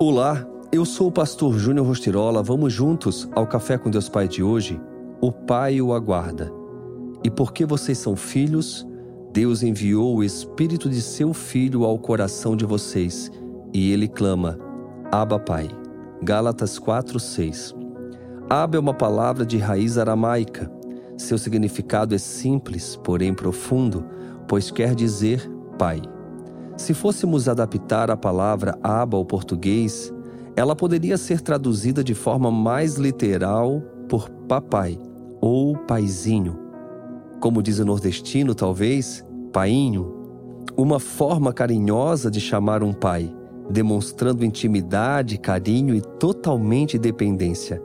Olá, eu sou o pastor Júnior Rostirola. Vamos juntos ao Café com Deus Pai de hoje? O Pai o aguarda. E porque vocês são filhos, Deus enviou o Espírito de seu Filho ao coração de vocês e ele clama: Abba, Pai. Gálatas 4, 6. Abba é uma palavra de raiz aramaica. Seu significado é simples, porém profundo, pois quer dizer Pai. Se fôssemos adaptar a palavra aba ao português, ela poderia ser traduzida de forma mais literal por papai ou paizinho. Como diz o nordestino, talvez, painho, uma forma carinhosa de chamar um pai, demonstrando intimidade, carinho e totalmente dependência.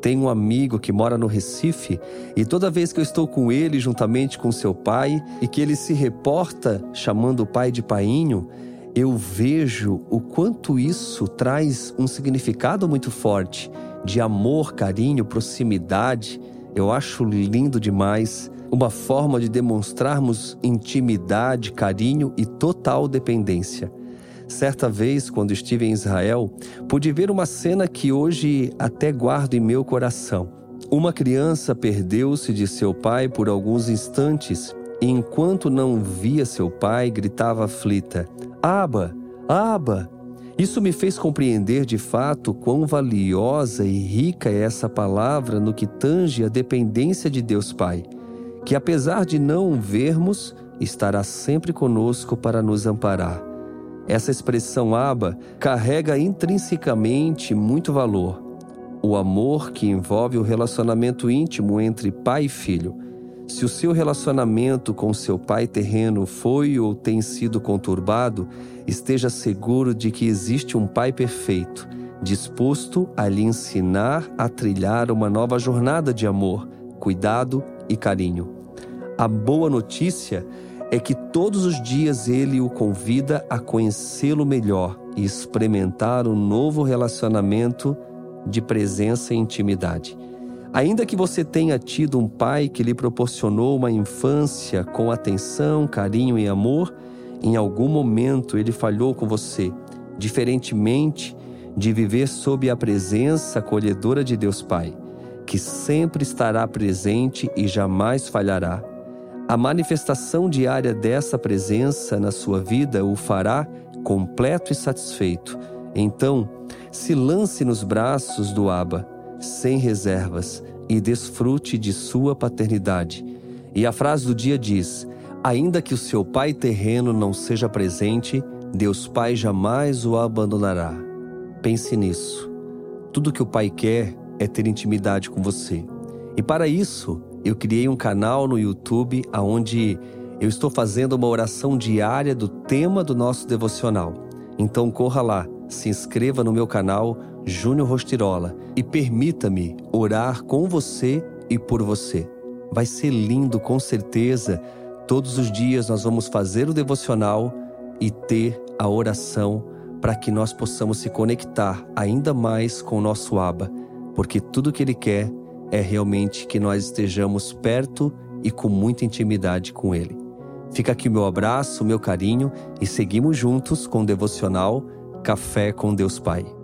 Tenho um amigo que mora no Recife e toda vez que eu estou com ele juntamente com seu pai e que ele se reporta chamando o pai de painho, eu vejo o quanto isso traz um significado muito forte de amor, carinho, proximidade. Eu acho lindo demais, uma forma de demonstrarmos intimidade, carinho e total dependência. Certa vez, quando estive em Israel, pude ver uma cena que hoje até guardo em meu coração. Uma criança perdeu-se de seu pai por alguns instantes e, enquanto não via seu pai, gritava aflita: Aba, Aba! Isso me fez compreender de fato quão valiosa e rica é essa palavra no que tange a dependência de Deus Pai, que apesar de não o vermos, estará sempre conosco para nos amparar. Essa expressão aba carrega intrinsecamente muito valor. O amor que envolve o relacionamento íntimo entre pai e filho. Se o seu relacionamento com seu pai terreno foi ou tem sido conturbado, esteja seguro de que existe um pai perfeito, disposto a lhe ensinar a trilhar uma nova jornada de amor, cuidado e carinho. A boa notícia é que todos os dias ele o convida a conhecê-lo melhor e experimentar um novo relacionamento de presença e intimidade. Ainda que você tenha tido um pai que lhe proporcionou uma infância com atenção, carinho e amor, em algum momento ele falhou com você, diferentemente de viver sob a presença acolhedora de Deus Pai, que sempre estará presente e jamais falhará. A manifestação diária dessa presença na sua vida o fará completo e satisfeito. Então, se lance nos braços do Abba, sem reservas, e desfrute de sua paternidade. E a frase do dia diz: Ainda que o seu pai terreno não seja presente, Deus Pai jamais o abandonará. Pense nisso. Tudo que o pai quer é ter intimidade com você. E para isso, eu criei um canal no YouTube onde eu estou fazendo uma oração diária do tema do nosso devocional. Então corra lá, se inscreva no meu canal Júnior Rostirola e permita-me orar com você e por você. Vai ser lindo, com certeza. Todos os dias nós vamos fazer o devocional e ter a oração para que nós possamos se conectar ainda mais com o nosso Abba, porque tudo que Ele quer é realmente que nós estejamos perto e com muita intimidade com Ele. Fica aqui o meu abraço, o meu carinho e seguimos juntos com o devocional Café com Deus Pai.